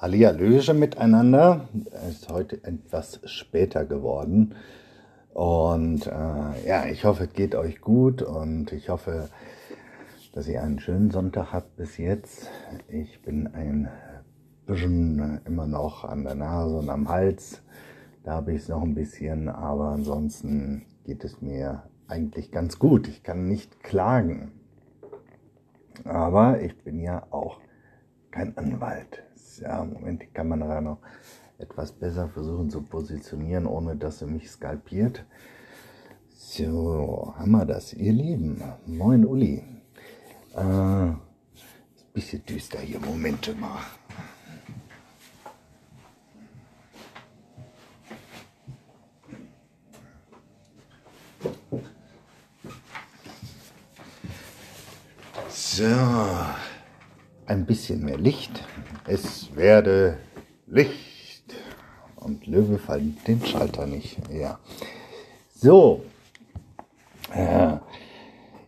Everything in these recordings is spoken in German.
Hallihallöche miteinander. Ist heute etwas später geworden. Und äh, ja, ich hoffe, es geht euch gut und ich hoffe, dass ihr einen schönen Sonntag habt bis jetzt. Ich bin ein bisschen immer noch an der Nase und am Hals. Da habe ich es noch ein bisschen, aber ansonsten geht es mir eigentlich ganz gut. Ich kann nicht klagen. Aber ich bin ja auch kein Anwalt. Ja, Moment, kann man da noch etwas besser versuchen zu positionieren, ohne dass er mich skalpiert. So, haben wir das, ihr Lieben. Moin Uli. Äh, bisschen düster hier, Momente mal. So, ein bisschen mehr Licht. Es werde Licht. Und Löwe fallen den Schalter nicht. Ja. So. Äh,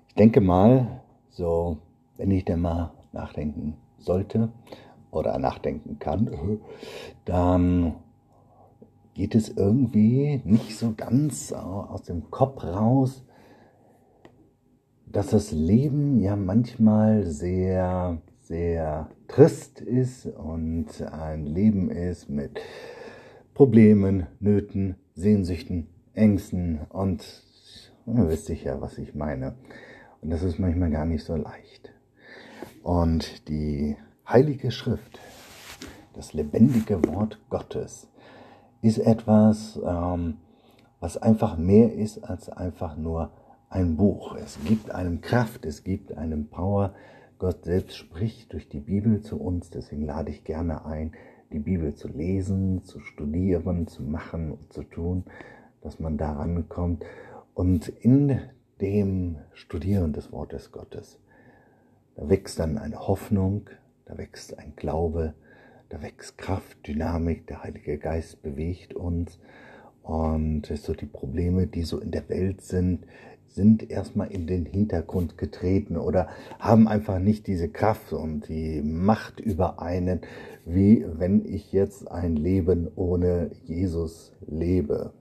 ich denke mal, so, wenn ich denn mal nachdenken sollte oder nachdenken kann, dann geht es irgendwie nicht so ganz aus dem Kopf raus, dass das Leben ja manchmal sehr, sehr trist ist und ein Leben ist mit Problemen, Nöten, Sehnsüchten, Ängsten und ihr wisst sicher, was ich meine. Und das ist manchmal gar nicht so leicht. Und die Heilige Schrift, das lebendige Wort Gottes, ist etwas, ähm, was einfach mehr ist als einfach nur ein Buch. Es gibt einem Kraft, es gibt einem Power. Gott selbst spricht durch die Bibel zu uns. Deswegen lade ich gerne ein, die Bibel zu lesen, zu studieren, zu machen und zu tun, dass man daran kommt. Und in dem Studieren des Wortes Gottes, da wächst dann eine Hoffnung, da wächst ein Glaube, da wächst Kraft, Dynamik, der Heilige Geist bewegt uns. Und so die Probleme, die so in der Welt sind, sind erstmal in den Hintergrund getreten oder haben einfach nicht diese Kraft und die Macht über einen, wie wenn ich jetzt ein Leben ohne Jesus lebe.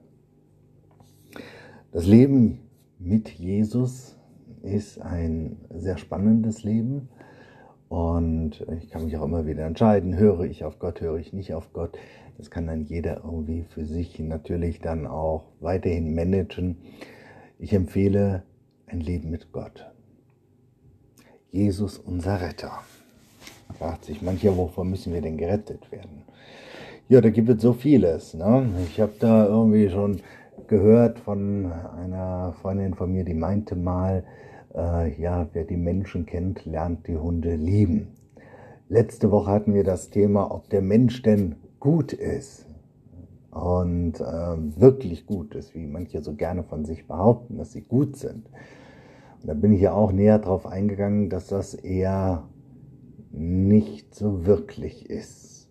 Das Leben mit Jesus ist ein sehr spannendes Leben und ich kann mich auch immer wieder entscheiden, höre ich auf Gott, höre ich nicht auf Gott. Das kann dann jeder irgendwie für sich natürlich dann auch weiterhin managen. Ich empfehle ein Leben mit Gott. Jesus, unser Retter. Fragt sich mancher, wovon müssen wir denn gerettet werden? Ja, da gibt es so vieles. Ne? Ich habe da irgendwie schon gehört von einer Freundin von mir, die meinte mal, äh, ja, wer die Menschen kennt, lernt die Hunde lieben. Letzte Woche hatten wir das Thema, ob der Mensch denn gut ist und äh, wirklich gut ist, wie manche so gerne von sich behaupten, dass sie gut sind. Und da bin ich ja auch näher darauf eingegangen, dass das eher nicht so wirklich ist.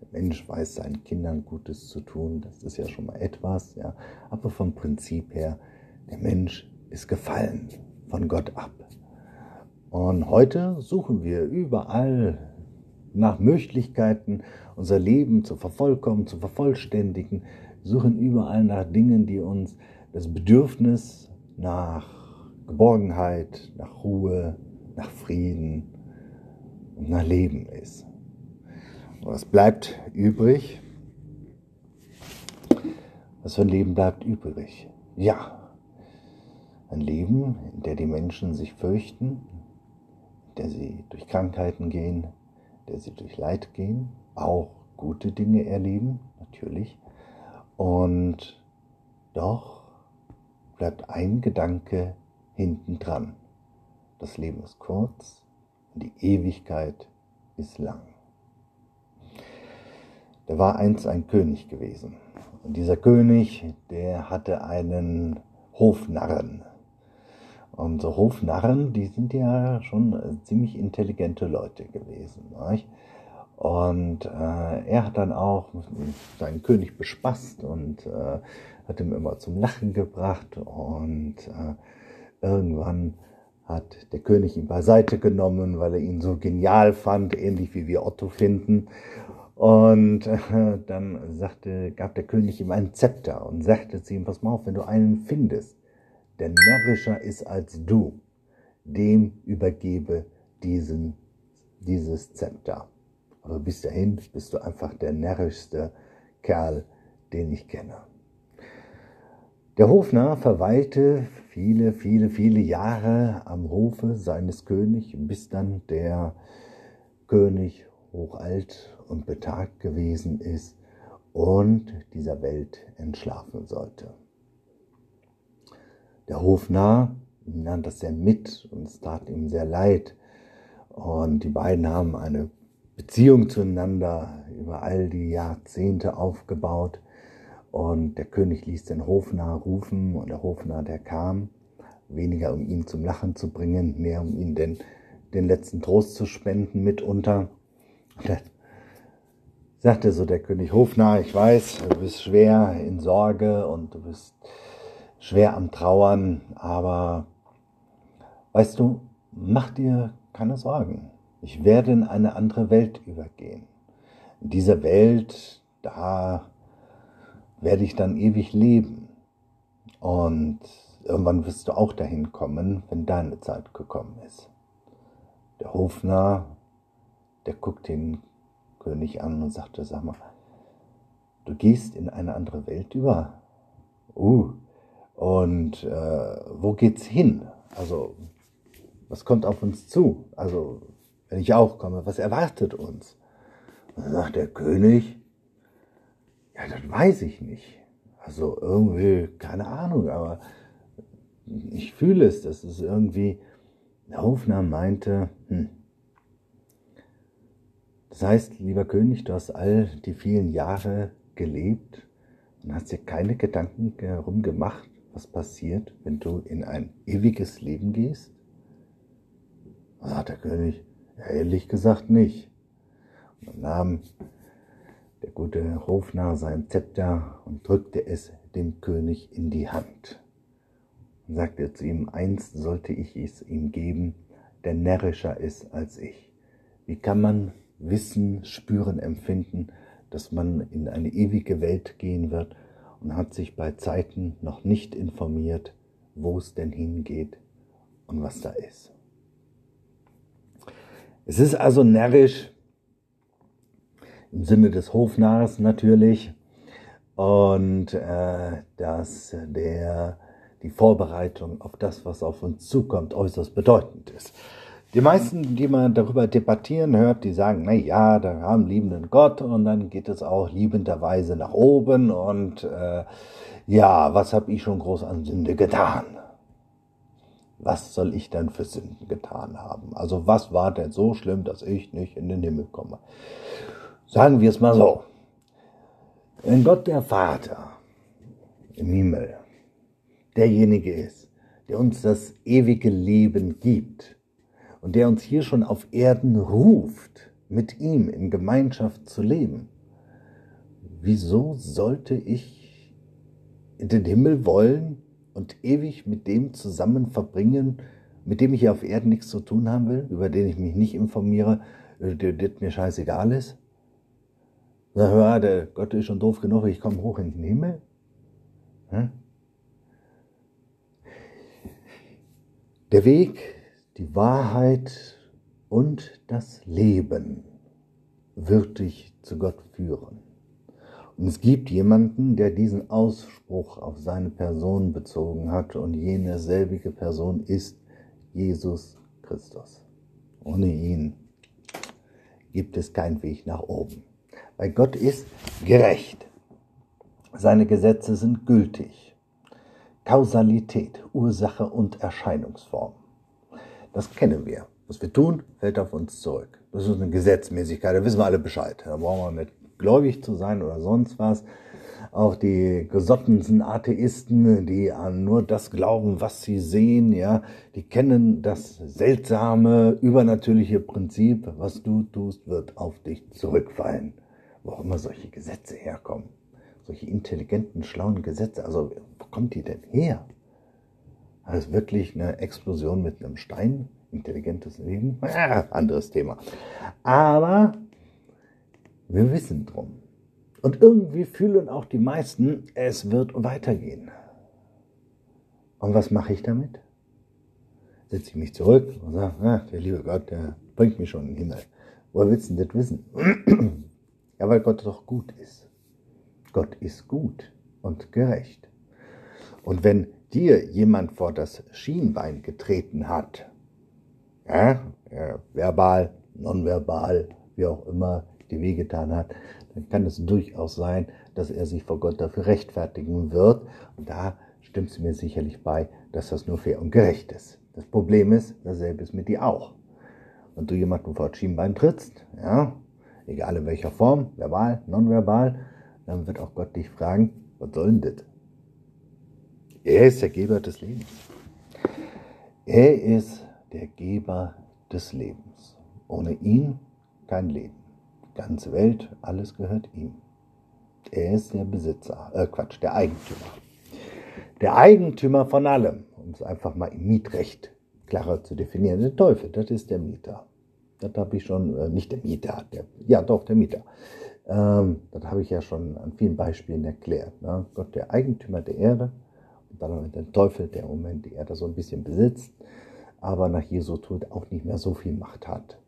Der Mensch weiß seinen Kindern Gutes zu tun, das ist ja schon mal etwas, ja. Aber vom Prinzip her, der Mensch ist gefallen von Gott ab. Und heute suchen wir überall nach Möglichkeiten, unser Leben zu vervollkommen, zu vervollständigen, suchen überall nach Dingen, die uns das Bedürfnis nach Geborgenheit, nach Ruhe, nach Frieden und nach Leben ist. Was bleibt übrig? Was für ein Leben bleibt übrig? Ja, ein Leben, in dem die Menschen sich fürchten, in der sie durch Krankheiten gehen, der sie durch Leid gehen, auch gute Dinge erleben, natürlich. Und doch bleibt ein Gedanke hinten dran. Das Leben ist kurz und die Ewigkeit ist lang. Da war einst ein König gewesen. Und dieser König, der hatte einen Hofnarren. Und Hofnarren, die sind ja schon äh, ziemlich intelligente Leute gewesen. Nicht? Und äh, er hat dann auch seinen König bespaßt und äh, hat ihm immer zum Lachen gebracht. Und äh, irgendwann hat der König ihn beiseite genommen, weil er ihn so genial fand, ähnlich wie wir Otto finden. Und äh, dann sagte, gab der König ihm ein Zepter und sagte zu ihm, pass mal auf, wenn du einen findest, der närrischer ist als du, dem übergebe diesen, dieses Zepter. Aber bis dahin bist du einfach der närrischste Kerl, den ich kenne. Der Hofnarr verweilte viele, viele, viele Jahre am Hofe seines Königs, bis dann der König hochalt und betagt gewesen ist und dieser Welt entschlafen sollte. Der Hofnarr nahm das sehr mit und es tat ihm sehr leid. Und die beiden haben eine Beziehung zueinander über all die Jahrzehnte aufgebaut. Und der König ließ den Hofnarr rufen und der Hofnarr, der kam, weniger um ihn zum Lachen zu bringen, mehr um ihn den, den letzten Trost zu spenden mitunter. Und da sagte so der König Hofnarr, ich weiß, du bist schwer in Sorge und du bist schwer am Trauern, aber weißt du, mach dir keine Sorgen. Ich werde in eine andere Welt übergehen. In dieser Welt, da werde ich dann ewig leben. Und irgendwann wirst du auch dahin kommen, wenn deine Zeit gekommen ist. Der Hofner, der guckt den König an und sagte, sag mal, du gehst in eine andere Welt über. Uh, und äh, wo geht's hin? Also, was kommt auf uns zu? Also, wenn ich auch komme, was erwartet uns? Und dann sagt der König, ja, das weiß ich nicht. Also irgendwie, keine Ahnung, aber ich fühle es, dass es irgendwie, der Hofner meinte, hm, das heißt, lieber König, du hast all die vielen Jahre gelebt und hast dir keine Gedanken herum gemacht, was passiert, wenn du in ein ewiges Leben gehst? Sagt der König, ehrlich gesagt nicht. Und dann nahm der gute Hofnarr sein Zepter und drückte es dem König in die Hand. Und sagte zu ihm, einst sollte ich es ihm geben, der närrischer ist als ich. Wie kann man wissen, spüren, empfinden, dass man in eine ewige Welt gehen wird und hat sich bei Zeiten noch nicht informiert, wo es denn hingeht und was da ist. Es ist also närrisch, im Sinne des Hofnarrs natürlich, und äh, dass der, die Vorbereitung auf das, was auf uns zukommt, äußerst bedeutend ist. Die meisten, die man darüber debattieren hört, die sagen, na ja, da haben liebenden Gott und dann geht es auch liebenderweise nach oben und äh, ja, was habe ich schon groß an Sünde getan? Was soll ich denn für Sünden getan haben? Also was war denn so schlimm, dass ich nicht in den Himmel komme? Sagen wir es mal so. Wenn Gott der Vater im Himmel derjenige ist, der uns das ewige Leben gibt, und der uns hier schon auf Erden ruft, mit ihm in Gemeinschaft zu leben. Wieso sollte ich in den Himmel wollen und ewig mit dem zusammen verbringen, mit dem ich hier auf Erden nichts zu tun haben will, über den ich mich nicht informiere, äh, der, der mir scheißegal ist? Sag, ja, der Gott ist schon doof genug, ich komme hoch in den Himmel. Hm? Der Weg die Wahrheit und das Leben wird dich zu Gott führen. Und es gibt jemanden, der diesen Ausspruch auf seine Person bezogen hat und jene selbige Person ist Jesus Christus. Ohne ihn gibt es keinen Weg nach oben. Weil Gott ist gerecht. Seine Gesetze sind gültig. Kausalität, Ursache und Erscheinungsform. Das kennen wir. Was wir tun, fällt auf uns zurück. Das ist eine Gesetzmäßigkeit, da wissen wir alle Bescheid. Da brauchen wir nicht gläubig zu sein oder sonst was. Auch die gesottensten Atheisten, die an nur das glauben, was sie sehen, ja, die kennen das seltsame, übernatürliche Prinzip, was du tust, wird auf dich zurückfallen. Wo auch immer solche Gesetze herkommen. Solche intelligenten, schlauen Gesetze. Also, wo kommt die denn her? Also wirklich eine Explosion mit einem Stein, intelligentes Leben, ja, anderes Thema. Aber Wir wissen drum. Und irgendwie fühlen auch die meisten, es wird weitergehen. Und was mache ich damit? Setze ich mich zurück und sage, ah, der liebe Gott, der bringt mich schon in den Himmel. Woher willst du das wissen? ja, weil Gott doch gut ist. Gott ist gut und gerecht. Und wenn dir jemand vor das Schienbein getreten hat, ja, verbal, nonverbal, wie auch immer, die wehgetan hat, dann kann es durchaus sein, dass er sich vor Gott dafür rechtfertigen wird. Und da stimmt es mir sicherlich bei, dass das nur fair und gerecht ist. Das Problem ist, dasselbe ist mit dir auch. Und du jemanden vor das Schienbein trittst, ja, egal in welcher Form, verbal, nonverbal, dann wird auch Gott dich fragen, was soll denn das? Er ist der Geber des Lebens. Er ist der Geber des Lebens. Ohne ihn kein Leben. Die ganze Welt, alles gehört ihm. Er ist der Besitzer, äh Quatsch, der Eigentümer. Der Eigentümer von allem, um es einfach mal im Mietrecht klarer zu definieren. Der Teufel, das ist der Mieter. Das habe ich schon, äh, nicht der Mieter, der, ja doch, der Mieter. Ähm, das habe ich ja schon an vielen Beispielen erklärt. Ne? Gott, der Eigentümer der Erde, dann der Teufel, der Moment die Erde so ein bisschen besitzt, aber nach Jesu Tod auch nicht mehr so viel Macht hat.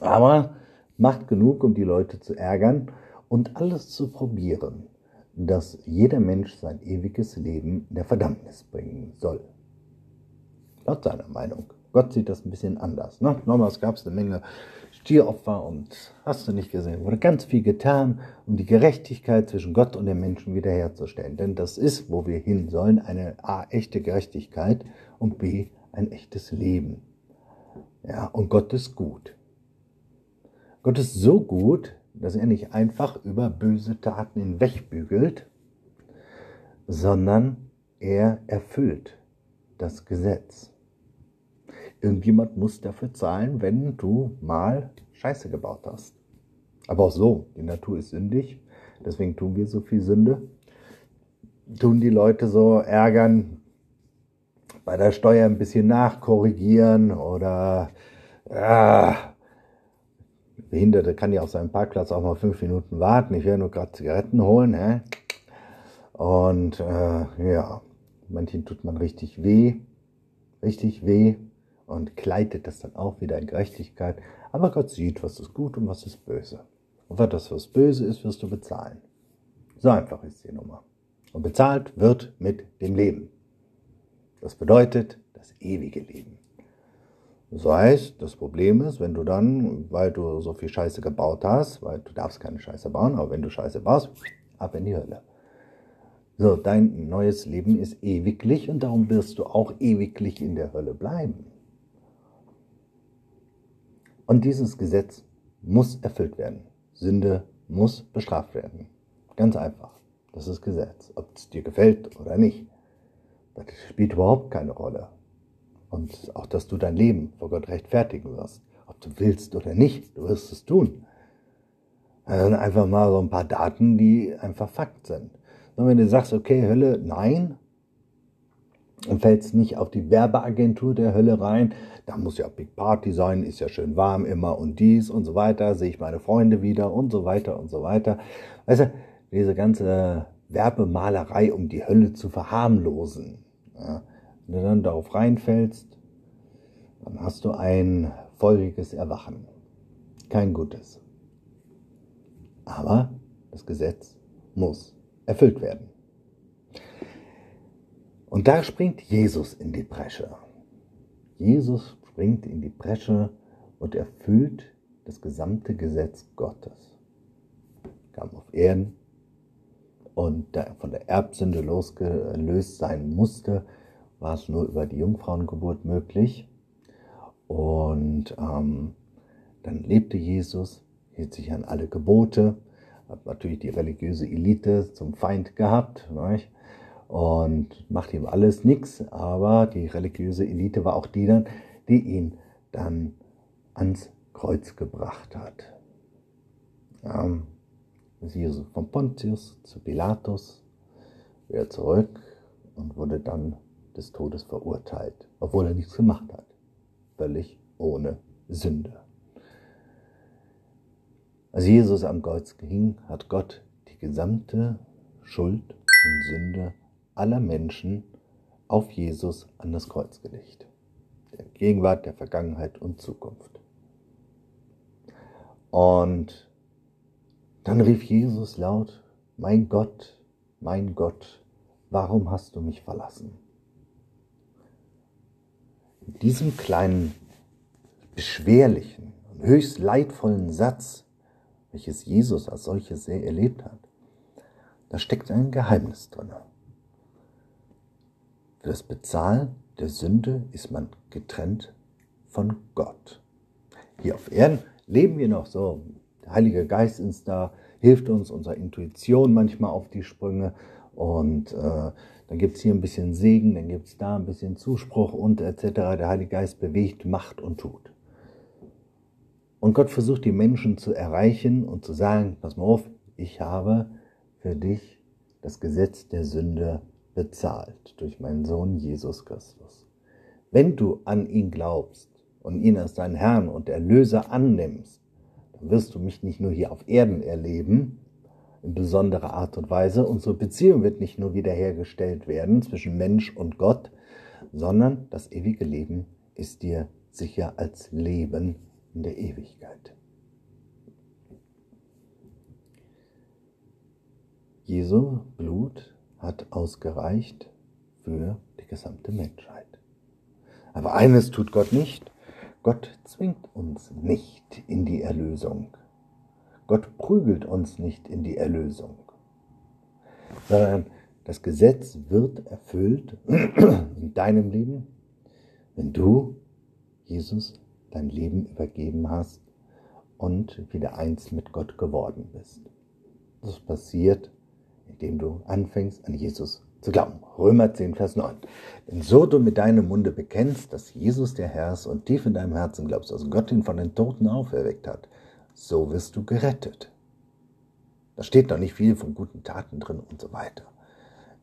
Aber Macht genug, um die Leute zu ärgern und alles zu probieren, dass jeder Mensch sein ewiges Leben der Verdammnis bringen soll. Laut seiner Meinung. Gott sieht das ein bisschen anders. Ne? Gab es eine Menge Stieropfer und hast du nicht gesehen, wurde ganz viel getan, um die Gerechtigkeit zwischen Gott und den Menschen wiederherzustellen. Denn das ist, wo wir hin sollen, eine A, echte Gerechtigkeit und B, ein echtes Leben. Ja, und Gott ist gut. Gott ist so gut, dass er nicht einfach über böse Taten hinwegbügelt, sondern er erfüllt das Gesetz. Irgendjemand muss dafür zahlen, wenn du mal Scheiße gebaut hast. Aber auch so, die Natur ist sündig, deswegen tun wir so viel Sünde. Tun die Leute so ärgern, bei der Steuer ein bisschen nachkorrigieren oder ja, Behinderte kann ja auf seinem Parkplatz auch mal fünf Minuten warten. Ich werde nur gerade Zigaretten holen. Hä? Und äh, ja, manchen tut man richtig weh, richtig weh und kleidet das dann auch wieder in Gerechtigkeit. Aber Gott sieht, was ist gut und was ist böse. Und was das, was böse ist, wirst du bezahlen. So einfach ist die Nummer. Und bezahlt wird mit dem Leben. Das bedeutet das ewige Leben. Das heißt, das Problem ist, wenn du dann, weil du so viel Scheiße gebaut hast, weil du darfst keine Scheiße bauen, aber wenn du Scheiße baust, ab in die Hölle. So, dein neues Leben ist ewiglich und darum wirst du auch ewiglich in der Hölle bleiben. Und dieses Gesetz muss erfüllt werden. Sünde muss bestraft werden. Ganz einfach. Das ist Gesetz. Ob es dir gefällt oder nicht. Das spielt überhaupt keine Rolle. Und auch, dass du dein Leben vor Gott rechtfertigen wirst. Ob du willst oder nicht, du wirst es tun. Also einfach mal so ein paar Daten, die einfach Fakt sind. Und wenn du sagst, okay, Hölle, nein, fällst nicht auf die Werbeagentur der Hölle rein, da muss ja Big Party sein, ist ja schön warm immer und dies und so weiter, sehe ich meine Freunde wieder und so weiter und so weiter. Weißt du, diese ganze Werbemalerei, um die Hölle zu verharmlosen. Ja, wenn du dann darauf reinfällst, dann hast du ein feuriges Erwachen. Kein gutes. Aber das Gesetz muss erfüllt werden. Und da springt Jesus in die Bresche. Jesus springt in die Bresche und erfüllt das gesamte Gesetz Gottes. Kam auf Erden und da er von der Erbsünde losgelöst sein musste, war es nur über die Jungfrauengeburt möglich. Und ähm, dann lebte Jesus, hielt sich an alle Gebote, hat natürlich die religiöse Elite zum Feind gehabt nicht? Und macht ihm alles nichts, aber die religiöse Elite war auch die dann, die ihn dann ans Kreuz gebracht hat. Ähm, Jesus von Pontius zu Pilatus, wieder zurück und wurde dann des Todes verurteilt, obwohl er nichts gemacht hat. Völlig ohne Sünde. Als Jesus am Kreuz hing, hat Gott die gesamte Schuld und Sünde aller Menschen auf Jesus an das Kreuz gelegt. Der Gegenwart, der Vergangenheit und Zukunft. Und dann rief Jesus laut, mein Gott, mein Gott, warum hast du mich verlassen? In diesem kleinen, beschwerlichen und höchst leidvollen Satz, welches Jesus als solches sehr erlebt hat, da steckt ein Geheimnis drin. Für das Bezahlen der Sünde ist man getrennt von Gott. Hier auf Erden leben wir noch so. Der Heilige Geist ist da, hilft uns, unserer Intuition manchmal auf die Sprünge. Und äh, dann gibt es hier ein bisschen Segen, dann gibt es da ein bisschen Zuspruch und etc. Der Heilige Geist bewegt, macht und tut. Und Gott versucht die Menschen zu erreichen und zu sagen, pass mal auf, ich habe für dich das Gesetz der Sünde bezahlt durch meinen Sohn Jesus Christus. Wenn du an ihn glaubst und ihn als deinen Herrn und Erlöser annimmst, dann wirst du mich nicht nur hier auf Erden erleben, in besonderer Art und Weise. Unsere Beziehung wird nicht nur wiederhergestellt werden zwischen Mensch und Gott, sondern das ewige Leben ist dir sicher als Leben in der Ewigkeit. Jesu Blut hat ausgereicht für die gesamte Menschheit. Aber eines tut Gott nicht. Gott zwingt uns nicht in die Erlösung. Gott prügelt uns nicht in die Erlösung, sondern das Gesetz wird erfüllt in deinem Leben, wenn du Jesus dein Leben übergeben hast und wieder eins mit Gott geworden bist. Das passiert, indem du anfängst, an Jesus zu glauben. Römer 10, Vers 9. Denn so du mit deinem Munde bekennst, dass Jesus der Herr ist und tief in deinem Herzen glaubst, dass Gott ihn von den Toten auferweckt hat, so wirst du gerettet. Da steht noch nicht viel von guten Taten drin und so weiter.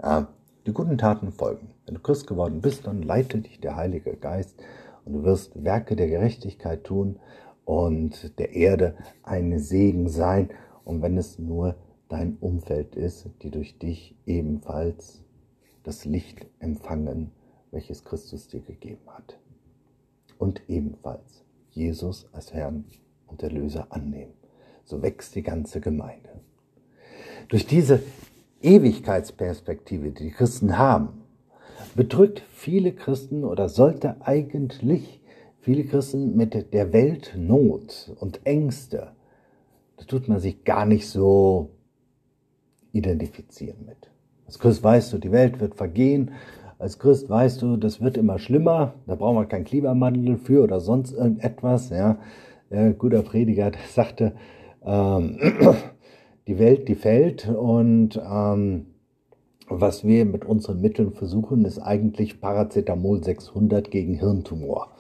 Ja, die guten Taten folgen. Wenn du Christ geworden bist, dann leitet dich der Heilige Geist und du wirst Werke der Gerechtigkeit tun und der Erde ein Segen sein. Und wenn es nur dein Umfeld ist, die durch dich ebenfalls das Licht empfangen, welches Christus dir gegeben hat. Und ebenfalls Jesus als Herrn und Erlöser annehmen. So wächst die ganze Gemeinde. Durch diese Ewigkeitsperspektive, die die Christen haben, bedrückt viele Christen oder sollte eigentlich viele Christen mit der Weltnot und Ängste, da tut man sich gar nicht so identifizieren mit. Als Christ weißt du, die Welt wird vergehen. Als Christ weißt du, das wird immer schlimmer. Da brauchen wir keinen Klimawandel für oder sonst irgendetwas. Ja guter Prediger, sagte, ähm, die Welt, die fällt und ähm, was wir mit unseren Mitteln versuchen, ist eigentlich Paracetamol 600 gegen Hirntumor.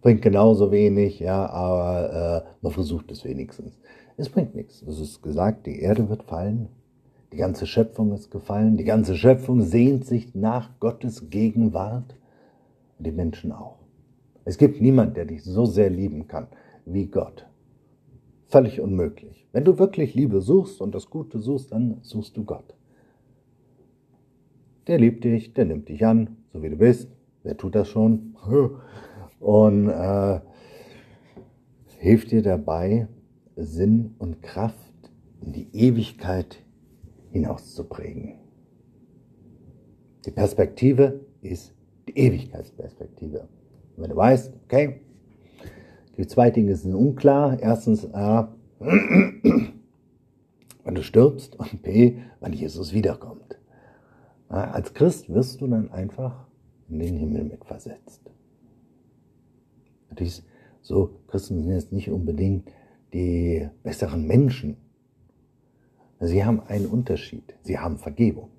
Bringt genauso wenig, ja, aber äh, man versucht es wenigstens. Es bringt nichts. Es ist gesagt, die Erde wird fallen, die ganze Schöpfung ist gefallen, die ganze Schöpfung sehnt sich nach Gottes Gegenwart und die Menschen auch. Es gibt niemand, der dich so sehr lieben kann wie Gott. Völlig unmöglich. Wenn du wirklich Liebe suchst und das Gute suchst, dann suchst du Gott. Der liebt dich, der nimmt dich an, so wie du bist. Wer tut das schon? Und äh, hilft dir dabei, Sinn und Kraft in die Ewigkeit hinauszuprägen. Die Perspektive ist die Ewigkeitsperspektive. Und wenn du weißt, okay, die zwei Dinge sind unklar. Erstens, A, wann du stirbst und B, wann Jesus wiederkommt. Als Christ wirst du dann einfach in den Himmel mitversetzt. Natürlich so, Christen sind jetzt nicht unbedingt die besseren Menschen. Sie haben einen Unterschied. Sie haben Vergebung.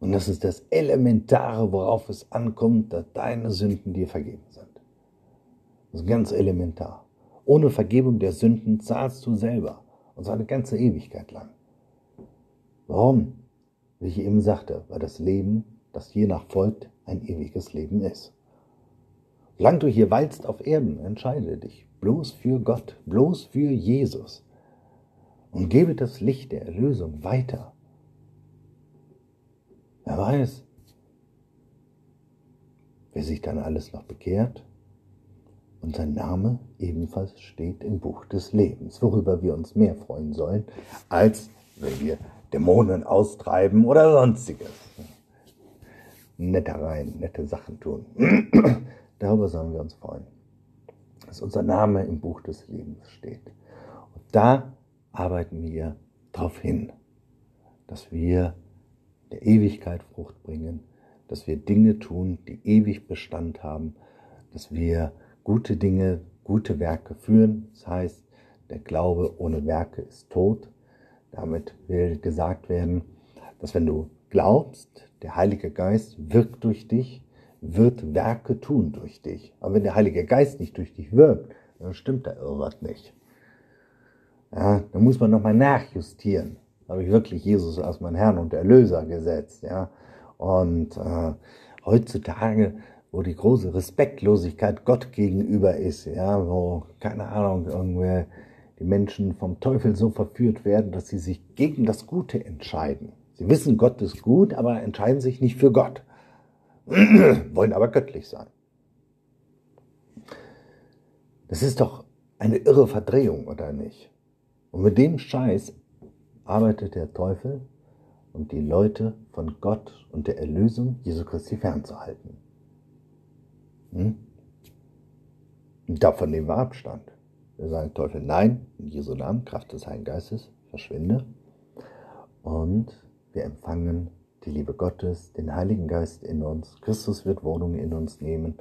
Und das ist das Elementare, worauf es ankommt, dass deine Sünden dir vergeben sind. Das ist ganz elementar. Ohne Vergebung der Sünden zahlst du selber. Und zwar eine ganze Ewigkeit lang. Warum? Wie ich eben sagte, weil das Leben, das je nach folgt, ein ewiges Leben ist. Solange du hier weilst auf Erden, entscheide dich bloß für Gott, bloß für Jesus. Und gebe das Licht der Erlösung weiter. Wer weiß, wer sich dann alles noch bekehrt und sein Name ebenfalls steht im Buch des Lebens, worüber wir uns mehr freuen sollen, als wenn wir Dämonen austreiben oder sonstiges. Nettereien, nette Sachen tun. Darüber sollen wir uns freuen, dass unser Name im Buch des Lebens steht. Und da arbeiten wir darauf hin, dass wir der Ewigkeit Frucht bringen, dass wir Dinge tun, die ewig Bestand haben, dass wir gute Dinge, gute Werke führen. Das heißt, der Glaube ohne Werke ist tot. Damit will gesagt werden, dass wenn du glaubst, der Heilige Geist wirkt durch dich, wird Werke tun durch dich. Aber wenn der Heilige Geist nicht durch dich wirkt, dann stimmt da irgendwas nicht. Ja, dann muss man nochmal nachjustieren. Da habe ich wirklich Jesus als mein Herrn und Erlöser gesetzt. Ja? Und äh, heutzutage, wo die große Respektlosigkeit Gott gegenüber ist, ja, wo, keine Ahnung, irgendwie die Menschen vom Teufel so verführt werden, dass sie sich gegen das Gute entscheiden. Sie wissen, Gott ist gut, aber entscheiden sich nicht für Gott. Wollen aber göttlich sein. Das ist doch eine irre Verdrehung, oder nicht? Und mit dem Scheiß arbeitet der Teufel, um die Leute von Gott und der Erlösung Jesu Christi fernzuhalten. Hm? Davon nehmen wir Abstand. Wir sagen Teufel, nein, in Jesu Namen, Kraft des Heiligen Geistes, verschwinde. Und wir empfangen die Liebe Gottes, den Heiligen Geist in uns. Christus wird Wohnung in uns nehmen.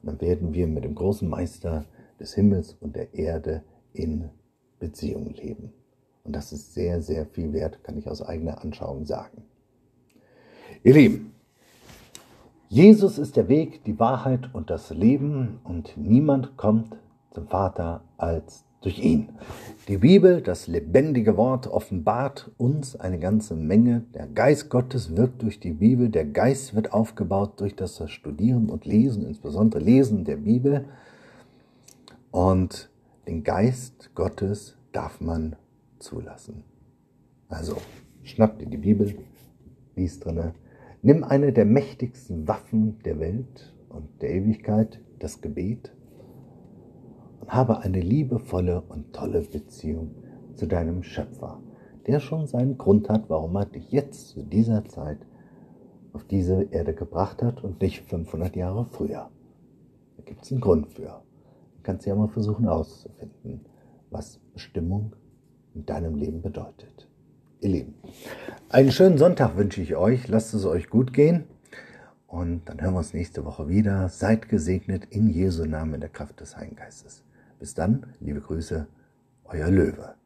Und dann werden wir mit dem großen Meister des Himmels und der Erde in Beziehung leben. Und das ist sehr, sehr viel wert, kann ich aus eigener Anschauung sagen. Ihr Lieben, Jesus ist der Weg, die Wahrheit und das Leben und niemand kommt zum Vater als durch ihn. Die Bibel, das lebendige Wort, offenbart uns eine ganze Menge. Der Geist Gottes wirkt durch die Bibel. Der Geist wird aufgebaut durch das Studieren und Lesen, insbesondere Lesen der Bibel. Und den Geist Gottes darf man zulassen. Also, schnapp dir die Bibel, lies drinne, nimm eine der mächtigsten Waffen der Welt und der Ewigkeit, das Gebet, und habe eine liebevolle und tolle Beziehung zu deinem Schöpfer, der schon seinen Grund hat, warum er dich jetzt zu dieser Zeit auf diese Erde gebracht hat und nicht 500 Jahre früher. Da gibt es einen Grund für. Kannst ja mal versuchen auszufinden, was Bestimmung in deinem Leben bedeutet. Ihr Lieben, einen schönen Sonntag wünsche ich euch. Lasst es euch gut gehen. Und dann hören wir uns nächste Woche wieder. Seid gesegnet in Jesu Namen in der Kraft des Heiligen Geistes. Bis dann, liebe Grüße, euer Löwe.